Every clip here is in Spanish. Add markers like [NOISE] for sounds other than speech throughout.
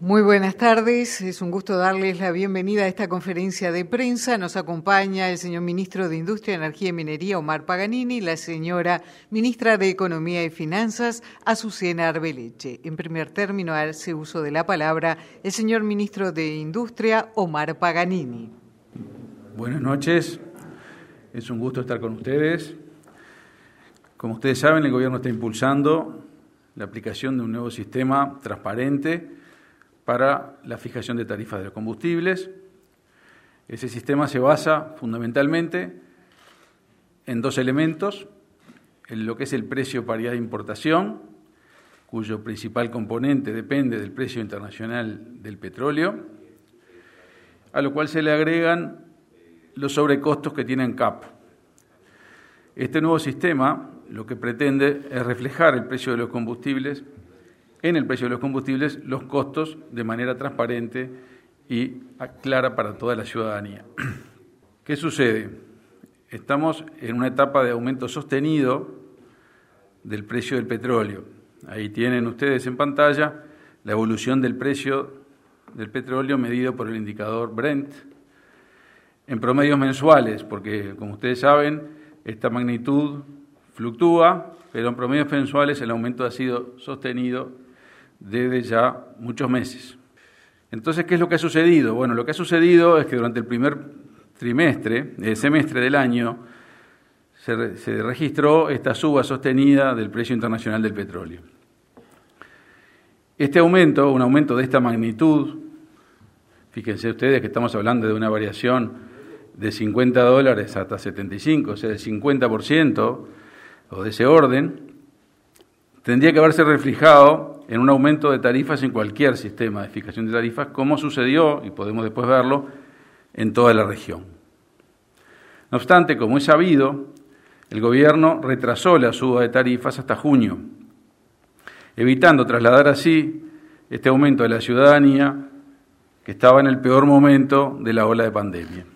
Muy buenas tardes, es un gusto darles la bienvenida a esta conferencia de prensa. Nos acompaña el señor ministro de Industria, Energía y Minería, Omar Paganini, y la señora ministra de Economía y Finanzas, Azucena Arbeleche. En primer término, hace uso de la palabra el señor ministro de Industria, Omar Paganini. Buenas noches, es un gusto estar con ustedes. Como ustedes saben, el Gobierno está impulsando la aplicación de un nuevo sistema transparente para la fijación de tarifas de los combustibles. Ese sistema se basa fundamentalmente en dos elementos, en lo que es el precio paridad de importación, cuyo principal componente depende del precio internacional del petróleo, a lo cual se le agregan los sobrecostos que tiene CAP. Este nuevo sistema lo que pretende es reflejar el precio de los combustibles en el precio de los combustibles los costos de manera transparente y clara para toda la ciudadanía. [CLEARS THROAT] ¿Qué sucede? Estamos en una etapa de aumento sostenido del precio del petróleo. Ahí tienen ustedes en pantalla la evolución del precio del petróleo medido por el indicador Brent en promedios mensuales, porque como ustedes saben, esta magnitud fluctúa, pero en promedios mensuales el aumento ha sido sostenido desde ya muchos meses. Entonces, ¿qué es lo que ha sucedido? Bueno, lo que ha sucedido es que durante el primer trimestre, el semestre del año, se, se registró esta suba sostenida del precio internacional del petróleo. Este aumento, un aumento de esta magnitud, fíjense ustedes que estamos hablando de una variación de 50 dólares hasta 75, o sea, del 50% o de ese orden, tendría que haberse reflejado en un aumento de tarifas en cualquier sistema de fijación de tarifas, como sucedió, y podemos después verlo, en toda la región. No obstante, como es sabido, el Gobierno retrasó la suba de tarifas hasta junio, evitando trasladar así este aumento de la ciudadanía que estaba en el peor momento de la ola de pandemia.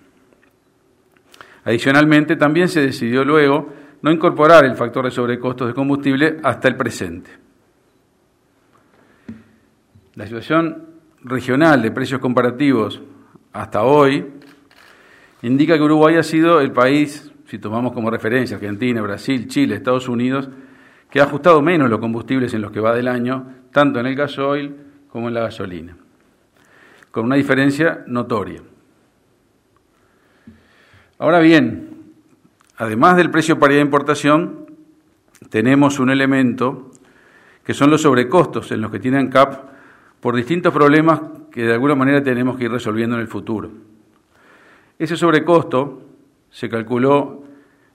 Adicionalmente, también se decidió luego no incorporar el factor de sobrecostos de combustible hasta el presente. La situación regional de precios comparativos hasta hoy indica que Uruguay ha sido el país, si tomamos como referencia Argentina, Brasil, Chile, Estados Unidos, que ha ajustado menos los combustibles en los que va del año, tanto en el gasoil como en la gasolina, con una diferencia notoria. Ahora bien, además del precio paridad de importación, tenemos un elemento que son los sobrecostos en los que tienen CAP por distintos problemas que de alguna manera tenemos que ir resolviendo en el futuro. Ese sobrecosto se calculó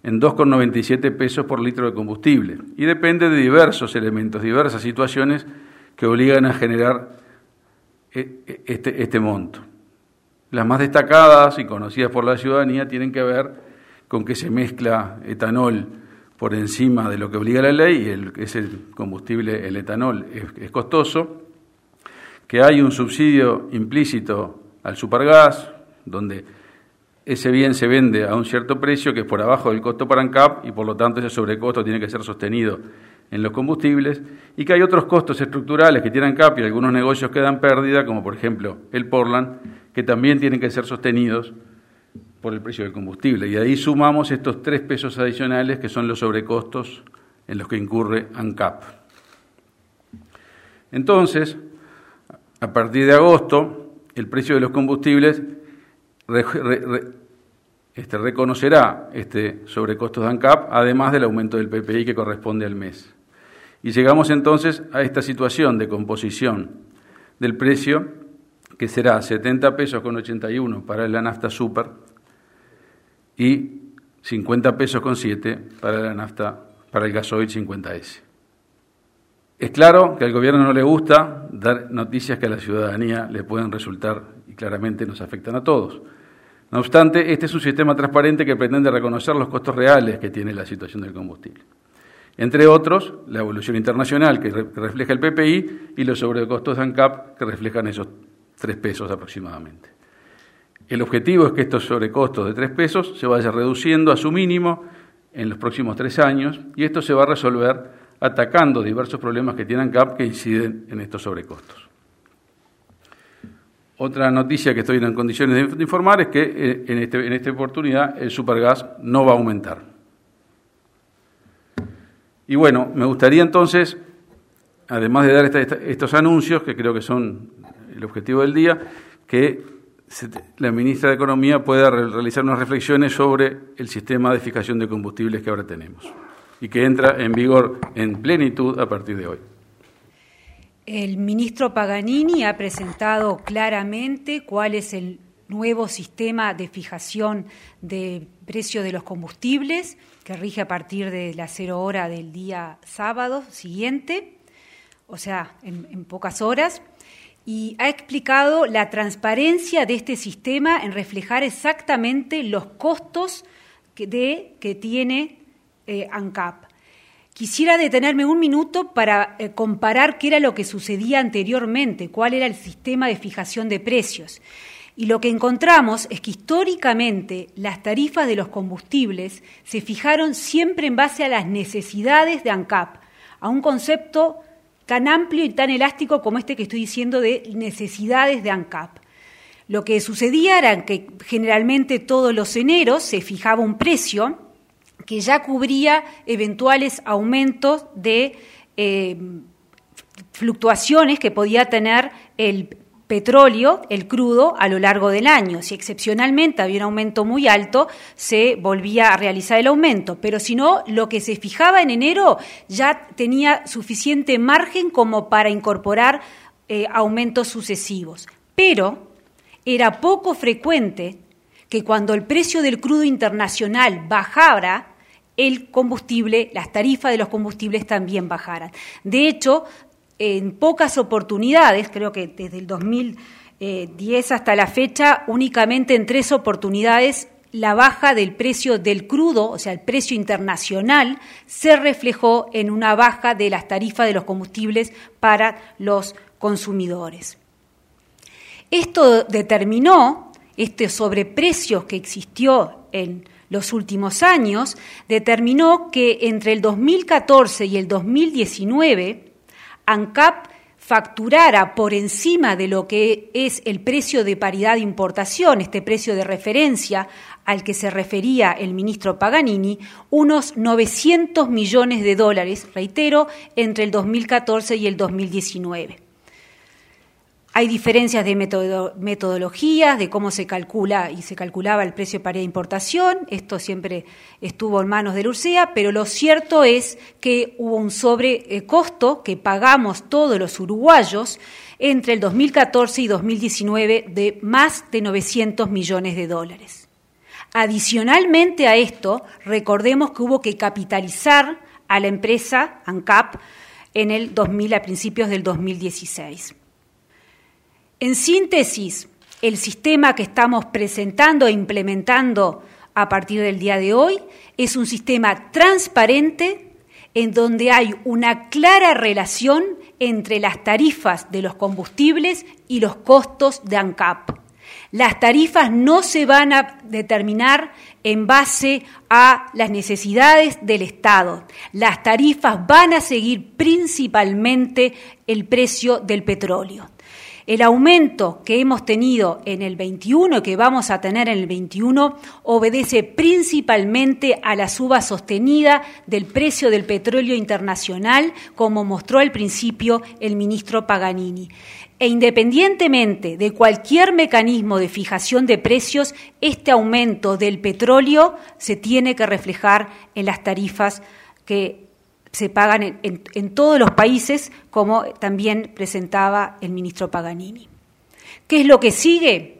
en 2,97 pesos por litro de combustible y depende de diversos elementos, diversas situaciones que obligan a generar e, e, este, este monto. Las más destacadas y conocidas por la ciudadanía tienen que ver con que se mezcla etanol por encima de lo que obliga la ley y el, es el combustible, el etanol, es costoso que hay un subsidio implícito al supergas, donde ese bien se vende a un cierto precio que es por abajo del costo para ANCAP y por lo tanto ese sobrecosto tiene que ser sostenido en los combustibles y que hay otros costos estructurales que tienen ANCAP y algunos negocios que dan pérdida, como por ejemplo el Portland, que también tienen que ser sostenidos por el precio del combustible. Y ahí sumamos estos tres pesos adicionales que son los sobrecostos en los que incurre ANCAP. Entonces, a partir de agosto, el precio de los combustibles este, reconocerá este sobrecosto de ANCAP, además del aumento del PPI que corresponde al mes. Y llegamos entonces a esta situación de composición del precio, que será 70 pesos con 81 para la nafta super y 50 pesos con 7 para la nafta, para el gasoil 50S. Es claro que al gobierno no le gusta dar noticias que a la ciudadanía le pueden resultar y claramente nos afectan a todos. No obstante, este es un sistema transparente que pretende reconocer los costos reales que tiene la situación del combustible. Entre otros, la evolución internacional que, refleja el PPI y los sobrecostos de ANCAP que reflejan esos tres pesos aproximadamente. El objetivo es que estos sobrecostos de tres pesos se vayan reduciendo a su mínimo en los próximos tres años y esto se va a resolver atacando diversos problemas que tienen CAP que inciden en estos sobrecostos. Otra noticia que estoy en condiciones de informar es que eh, en, este, en esta oportunidad el supergas no va a aumentar. Y bueno, me gustaría entonces, además de dar estos anuncios, que creo que son el objetivo del día, que la ministra de Economía pueda realizar unas reflexiones sobre el sistema de fijación de combustibles que ahora tenemos y que entra en vigor en plenitud a partir de hoy. El ministro Paganini ha presentado claramente cuál es el nuevo sistema de fijación de precio de los combustibles que rige a partir de la cero hora del día sábado siguiente, o sea, en, pocas horas, y ha explicado la transparencia de este sistema en reflejar exactamente los costos que, de, que tiene eh, ANCAP. Quisiera detenerme un minuto para eh, comparar qué era lo que sucedía anteriormente, cuál era el sistema de fijación de precios. Y lo que encontramos es que históricamente las tarifas de los combustibles se fijaron siempre en base a las necesidades de ANCAP, a un concepto tan amplio y tan elástico como este que estoy diciendo de necesidades de ANCAP. Lo que sucedía era que generalmente todos los eneros se fijaba un precio que ya cubría eventuales aumentos de eh, fluctuaciones que podía tener el petróleo, el crudo, a lo largo del año. Si excepcionalmente había un aumento muy alto, se volvía a realizar el aumento, pero si no, lo que se fijaba en enero ya tenía suficiente margen como para incorporar eh, aumentos sucesivos. Pero era poco frecuente que cuando el precio del crudo internacional bajara, el combustible, las tarifas de los combustibles también bajaran. De hecho, en pocas oportunidades, creo que desde el 2010 hasta la fecha, únicamente en tres oportunidades la baja del precio del crudo, o sea, el precio internacional, se reflejó en una baja de las tarifas de los combustibles para los consumidores. Esto determinó, este sobreprecio que existió en los últimos años, determinó que entre el 2014 y el 2019 ANCAP facturara por encima de lo que es el precio de paridad de importación, este precio de referencia al que se refería el ministro Paganini, unos 900 millones de dólares, reitero, entre el 2014 y el 2019. Hay diferencias de metodologías, de cómo se calcula y se calculaba el precio para importación. Esto siempre estuvo en manos de URSEA, pero lo cierto es que hubo un sobrecosto que pagamos todos los uruguayos entre el 2014 y 2019 de más de 900 millones de dólares. Adicionalmente a esto, recordemos que hubo que capitalizar a la empresa ANCAP en el 2000 a principios del 2016. En síntesis, el sistema que estamos presentando e implementando a partir del día de hoy es un sistema transparente en donde hay una clara relación entre las tarifas de los combustibles y los costos de ANCAP. Las tarifas no se van a determinar en base a las necesidades del Estado. Las tarifas van a seguir principalmente el precio del petróleo. El aumento que hemos tenido en el 21 y que vamos a tener en el 21 obedece principalmente a la suba sostenida del precio del petróleo internacional, como mostró al principio el ministro Paganini. E independientemente de cualquier mecanismo de fijación de precios, este aumento del petróleo se tiene que reflejar en las tarifas que se pagan en, todos los países, como también presentaba el ministro Paganini. ¿Qué es lo que sigue?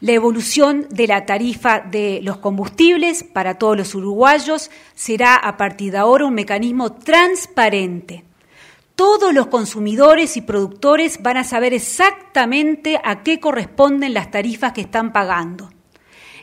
La evolución de la tarifa de los combustibles para todos los uruguayos será a partir de ahora un mecanismo transparente. Todos los consumidores y productores van a saber exactamente a qué corresponden las tarifas que están pagando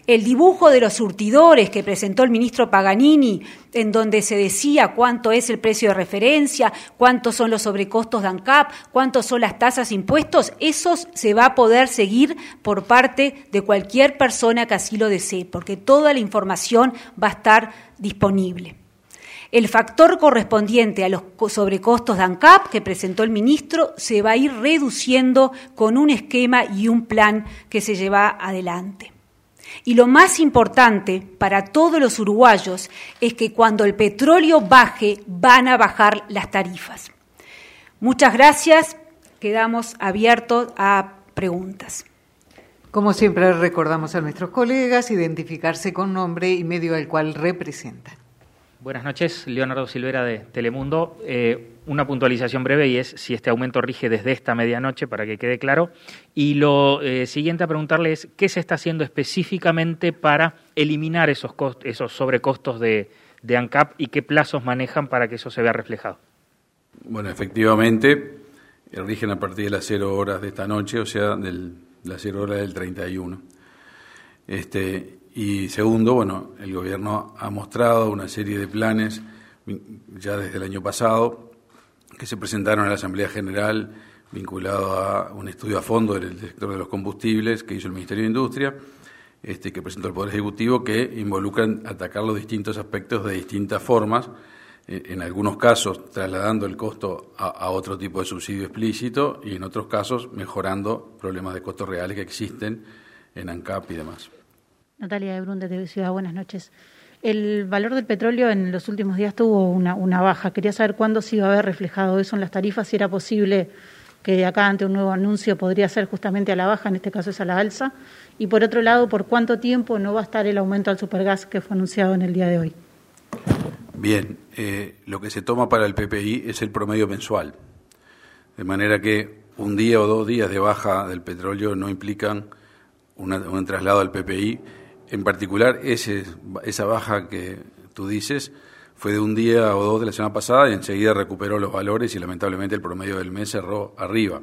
el dibujo de los surtidores que presentó el ministro Paganini, en donde se decía cuánto es el precio de referencia, cuántos son los sobrecostos de ANCAP, cuántos son las tasas impuestos, eso se va a poder seguir por parte de cualquier persona que así lo desee, porque toda la información va a estar disponible. El factor correspondiente a los sobrecostos de ANCAP que presentó el ministro se va a ir reduciendo con un esquema y un plan que se lleva adelante. Y lo más importante para todos los uruguayos es que cuando el petróleo baje van a bajar las tarifas. Muchas gracias. Quedamos abiertos a preguntas. Como siempre recordamos a nuestros colegas identificarse con nombre y medio al cual representan. Buenas noches, Leonardo Silvera de Telemundo. Eh, una puntualización breve y es si este aumento rige desde esta medianoche, para que quede claro. Y lo eh, siguiente a preguntarle es qué se está haciendo específicamente para eliminar esos, esos sobrecostos de, de ANCAP y qué plazos manejan para que eso se vea reflejado. Bueno, efectivamente, rigen a partir de las cero horas de esta noche, o sea, de las cero horas del 31. Este, y segundo, bueno, el gobierno ha mostrado una serie de planes ya desde el año pasado que se presentaron a la Asamblea General vinculado a un estudio a fondo del sector de los combustibles que hizo el Ministerio de Industria, este, que presentó el Poder Ejecutivo, que involucran atacar los distintos aspectos de distintas formas eh, en algunos casos trasladando el costo a, otro tipo de subsidio explícito y en otros casos mejorando problemas de costos reales que existen en ANCAP y demás. Natalia de Brunde, de Ciudad, buenas noches. El valor del petróleo en los últimos días tuvo una, baja. Quería saber cuándo se iba a ver reflejado eso en las tarifas, si era posible que de acá ante un nuevo anuncio podría ser justamente a la baja, en este caso es a la alza. Y por otro lado, ¿por cuánto tiempo no va a estar el aumento al supergas que fue anunciado en el día de hoy? Bien, eh, lo que se toma para el PPI es el promedio mensual, de manera que un día o dos días de baja del petróleo no implican un traslado al PPI. En particular, ese, esa baja que tú dices fue de un día o dos de la semana pasada y enseguida recuperó los valores y lamentablemente el promedio del mes cerró arriba.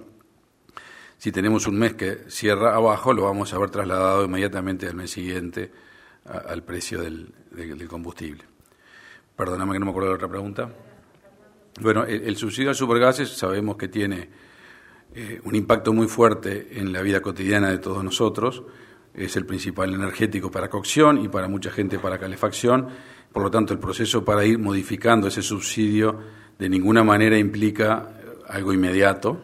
Si tenemos un mes que cierra abajo, lo vamos a ver trasladado inmediatamente al mes siguiente al precio del combustible. Perdóname que no me acuerdo de la otra pregunta. Bueno, el, subsidio al supergases sabemos que tiene eh, un impacto muy fuerte en la vida cotidiana de todos nosotros. Es el principal energético para cocción y para mucha gente para calefacción. Por lo tanto, el proceso para ir modificando ese subsidio de ninguna manera implica eh, algo inmediato.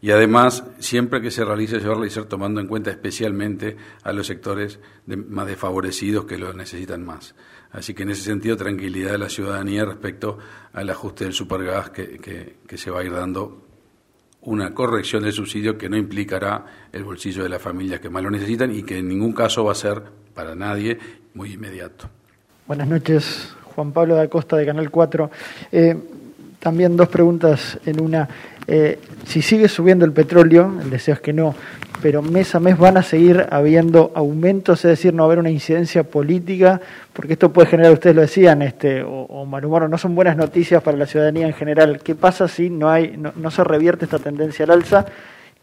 Y además, siempre que se realice, se va a tomando en cuenta especialmente a los sectores más desfavorecidos que lo necesitan más. Así que en ese sentido, tranquilidad de la ciudadanía respecto al ajuste del supergas que, que, se va a ir dando una corrección del subsidio que no implicará el bolsillo de las familias que más lo necesitan y que en ningún caso va a ser para nadie muy inmediato. Buenas noches, Juan Pablo da Costa de Canal 4. Eh, también dos preguntas en una. Eh, si sigue subiendo el petróleo, el deseo es que no, pero mes a mes van a seguir habiendo aumentos, es decir, no va a haber una incidencia política, porque esto puede generar, ustedes lo decían, este, o, o mal humor, no son buenas noticias para la ciudadanía en general. ¿Qué pasa si no, hay, no, se revierte esta tendencia al alza?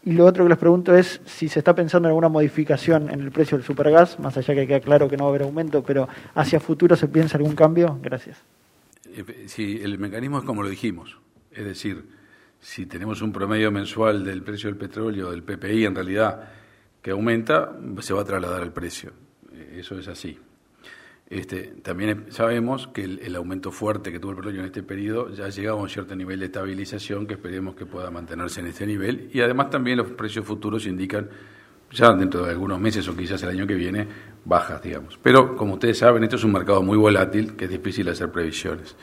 Y lo otro que les pregunto es si se está pensando en alguna modificación en el precio del supergas, más allá que queda claro que no va a haber aumento, pero hacia futuro se piensa algún cambio. Gracias. Eh, sí, el mecanismo es como lo dijimos, es decir, si tenemos un promedio mensual del precio del petróleo, del PPI en realidad, que aumenta, se va a trasladar al precio. Eh, eso es así. Este, también sabemos que el, aumento fuerte que tuvo el petróleo en este periodo ya ha llegado a un cierto nivel de estabilización que esperemos que pueda mantenerse en este nivel y además también los precios futuros indican ya dentro de algunos meses o quizás el año que viene bajas, digamos. Pero como ustedes saben, esto es un mercado muy volátil que es difícil hacer previsiones.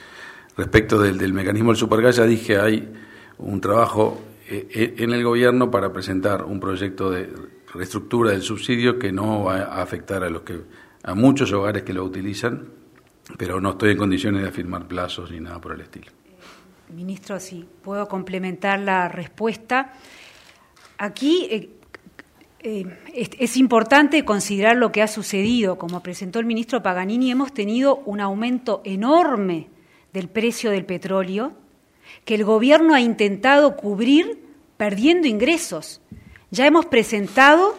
Respecto del, del mecanismo del supergas, ya dije, hay un trabajo eh, eh, en el gobierno para presentar un proyecto de reestructura del subsidio que no va a afectar a los que a muchos hogares que lo utilizan, pero no estoy en condiciones de afirmar plazos ni nada por el estilo. Ministro, si puedo complementar la respuesta. Aquí eh, es, importante considerar lo que ha sucedido. Como presentó el ministro Paganini, hemos tenido un aumento enorme del precio del petróleo que el gobierno ha intentado cubrir perdiendo ingresos. Ya hemos presentado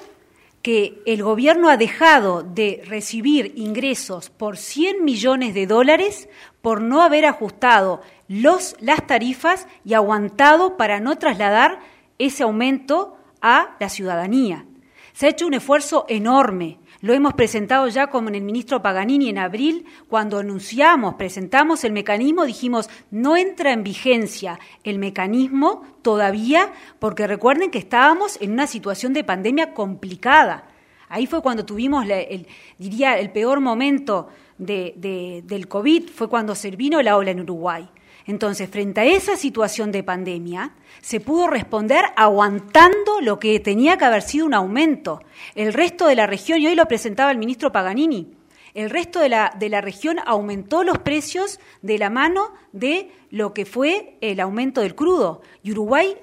que el gobierno ha dejado de recibir ingresos por 100 millones de dólares por no haber ajustado los, las tarifas y aguantado para no trasladar ese aumento a la ciudadanía. Se ha hecho un esfuerzo enorme. Lo hemos presentado ya con el ministro Paganini en abril, cuando anunciamos, presentamos el mecanismo, dijimos, no entra en vigencia el mecanismo todavía, porque recuerden que estábamos en una situación de pandemia complicada. Ahí fue cuando tuvimos, el, diría, el peor momento del COVID, fue cuando se vino la ola en Uruguay. Entonces, frente a esa situación de pandemia, se pudo responder aguantando lo que tenía que haber sido un aumento. El resto de la región, y hoy lo presentaba el ministro Paganini, el resto de la, de la región aumentó los precios de la mano de lo que fue el aumento del crudo, y Uruguay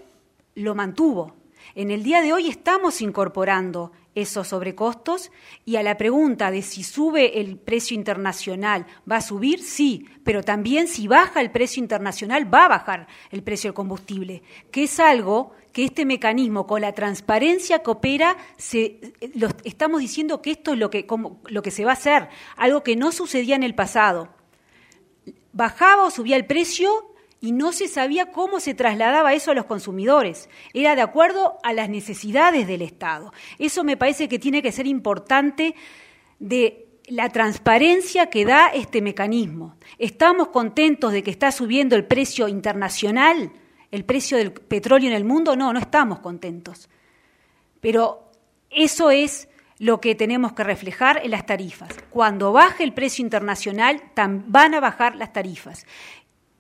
lo mantuvo. En el día de hoy estamos incorporando esos sobrecostos y a la pregunta de si sube el precio internacional, ¿va a subir? Sí, pero también si baja el precio internacional, va a bajar el precio del combustible, que es algo que este mecanismo, con la transparencia que opera, se, estamos diciendo que esto es lo que, lo que se va a hacer, algo que no sucedía en el pasado. Bajaba o subía el precio y no se sabía cómo se trasladaba eso a los consumidores. Era de acuerdo a las necesidades del Estado. Eso me parece que tiene que ser importante de la transparencia que da este mecanismo. ¿Estamos contentos de que está subiendo el precio internacional, el precio del petróleo en el mundo? No, no estamos contentos. Pero eso es lo que tenemos que reflejar en las tarifas. Cuando baje el precio internacional, van a bajar las tarifas.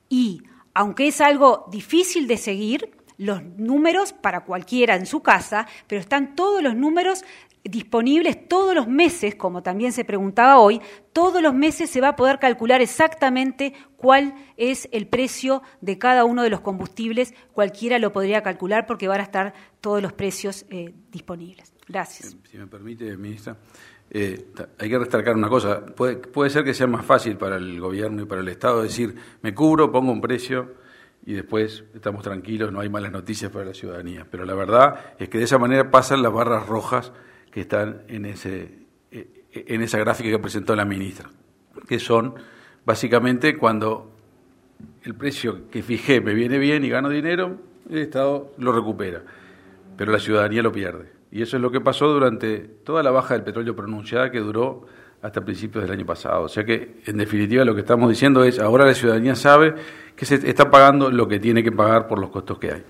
Y aunque es algo difícil de seguir, los números para cualquiera en su casa, pero están todos los números disponibles todos los meses, como también se preguntaba hoy, todos los meses se va a poder calcular exactamente cuál es el precio de cada uno de los combustibles, cualquiera lo podría calcular porque van a estar todos los precios eh, disponibles. Gracias. Si me permite, ministra, eh, hay que destacar una cosa, puede, puede ser que sea más fácil para el gobierno y para el Estado decir, me cubro, pongo un precio y después estamos tranquilos, no hay malas noticias para la ciudadanía. Pero la verdad es que de esa manera pasan las barras rojas que están en, ese, eh, en esa gráfica que presentó la ministra, que son básicamente cuando el precio que fijé me viene bien y gano dinero, el Estado lo recupera, pero la ciudadanía lo pierde. Y eso es lo que pasó durante toda la baja del petróleo pronunciada que duró hasta principios del año pasado. O sea que, en definitiva, lo que estamos diciendo es, ahora la ciudadanía sabe que se está pagando lo que tiene que pagar por los costos que hay.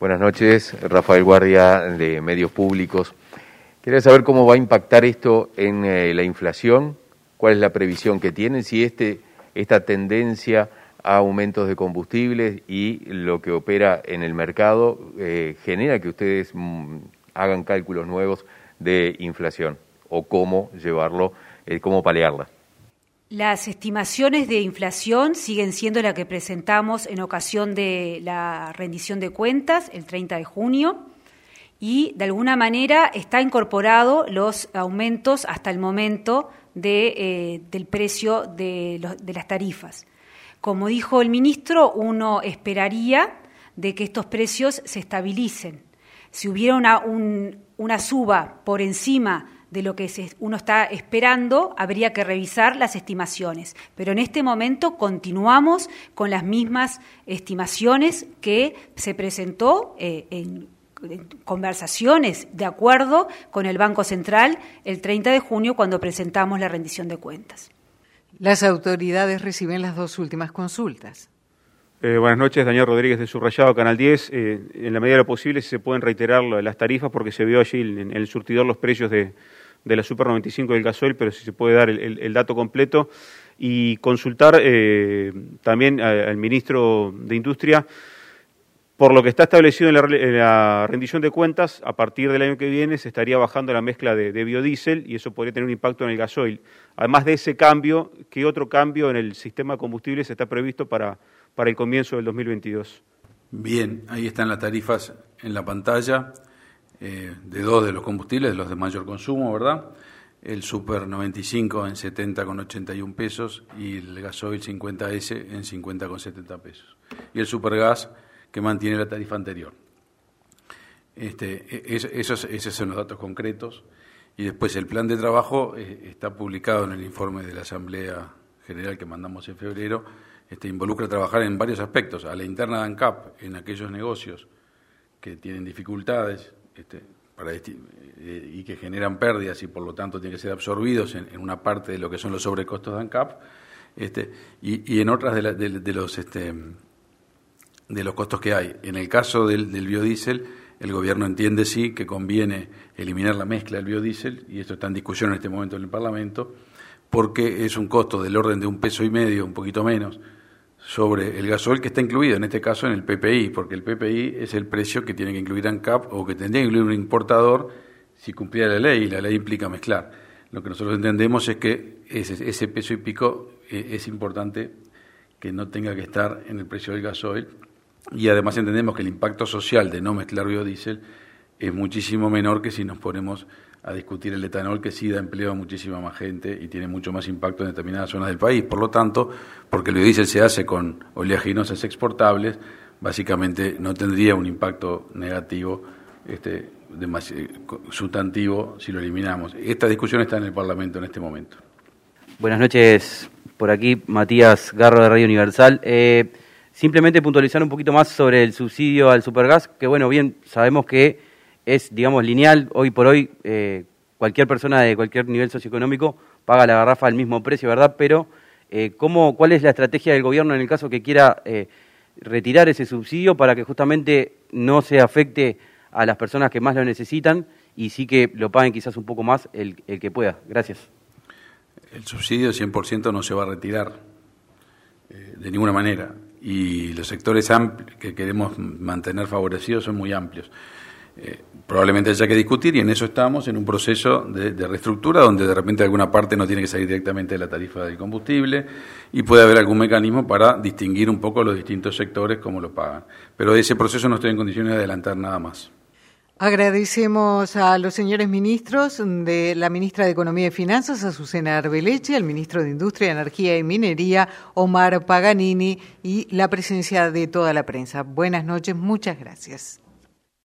Buenas noches, Rafael Guardia de Medios Públicos. Quería saber cómo va a impactar esto en eh, la inflación, cuál es la previsión que tienen, si este, esta tendencia a aumentos de combustibles y lo que opera en el mercado eh, genera que ustedes mm, hagan cálculos nuevos de inflación o cómo llevarlo, eh, cómo paliarla. Las estimaciones de inflación siguen siendo las que presentamos en ocasión de la rendición de cuentas el 30 de junio y de alguna manera está incorporado los aumentos hasta el momento de, eh, del precio de, de las tarifas. Como dijo el ministro, uno esperaría de que estos precios se estabilicen. Si hubiera una, suba por encima de lo que uno está esperando, habría que revisar las estimaciones. Pero en este momento continuamos con las mismas estimaciones que se presentó eh, en, en conversaciones de acuerdo con el Banco Central el 30 de junio cuando presentamos la rendición de cuentas. Las autoridades reciben las dos últimas consultas. Eh, buenas noches, Daniel Rodríguez de Subrayado, Canal 10. Eh, en la medida de lo posible, si se pueden reiterar las tarifas, porque se vio allí en, el surtidor los precios de, la Super 95 del gasoil, pero si se puede dar el, dato completo. Y consultar eh, también al ministro de Industria por lo que está establecido en la, rendición de cuentas, a partir del año que viene se estaría bajando la mezcla de, biodiesel y eso podría tener un impacto en el gasoil. Además de ese cambio, ¿qué otro cambio en el sistema de combustibles está previsto para, para el comienzo del 2022? Bien, ahí están las tarifas en la pantalla eh, de dos de los combustibles, de los de mayor consumo, ¿verdad? El Super 95 en 70,81 pesos y el gasoil 50S en 50,70 pesos. Y el Supergas que mantiene la tarifa anterior. Este, e, esos, son los datos concretos. Y después el plan de trabajo eh, está publicado en el informe de la Asamblea General que mandamos en febrero. Este, involucra trabajar en varios aspectos. A la interna de ANCAP, en aquellos negocios que tienen dificultades, este, para eh, y que generan pérdidas y por lo tanto tienen que ser absorbidos en, una parte de lo que son los sobrecostos de ANCAP este, y, en otras de, los este, de los costos que hay. En el caso del, biodiesel, el gobierno entiende sí que conviene eliminar la mezcla del biodiesel, y esto está en discusión en este momento en el Parlamento, porque es un costo del orden de un peso y medio, un poquito menos, sobre el gasoil que está incluido, en este caso en el PPI, porque el PPI es el precio que tiene que incluir ANCAP o que tendría que incluir un importador si cumpliera la ley, y la ley implica mezclar. Lo que nosotros entendemos es que ese, ese peso y pico eh, es importante que no tenga que estar en el precio del gasoil y además entendemos que el impacto social de no mezclar biodiesel es muchísimo menor que si nos ponemos a discutir el etanol que sí da empleo a muchísima más gente y tiene mucho más impacto en determinadas zonas del país. Por lo tanto, porque el biodiesel se hace con oleaginosas exportables, básicamente no tendría un impacto negativo este, sustantivo si lo eliminamos. Esta discusión está en el Parlamento en este momento. Buenas noches, por aquí Matías Garro de Radio Universal. Eh, simplemente puntualizar un poquito más sobre el subsidio al supergas, que bueno, bien, sabemos que es, digamos, lineal. Hoy por hoy, eh, cualquier persona de cualquier nivel socioeconómico paga la garrafa al mismo precio, ¿verdad? Pero, eh, ¿cómo, ¿cuál es la estrategia del gobierno en el caso que quiera retirar ese subsidio para que justamente no se afecte a las personas que más lo necesitan y sí que lo paguen quizás un poco más el, el que pueda? Gracias. El subsidio 100% no se va a retirar eh, de ninguna manera y los sectores que queremos mantener favorecidos son muy amplios. Eh, probablemente haya que discutir y en eso estamos, en un proceso de, de, reestructura donde de repente alguna parte no tiene que salir directamente de la tarifa del combustible y puede haber algún mecanismo para distinguir un poco los distintos sectores cómo lo pagan. Pero de ese proceso no estoy en condiciones de adelantar nada más. Agradecemos a los señores ministros, de la ministra de Economía y Finanzas, Azucena Arbeleche, al ministro de Industria, Energía y Minería, Omar Paganini, y la presencia de toda la prensa. Buenas noches, muchas gracias.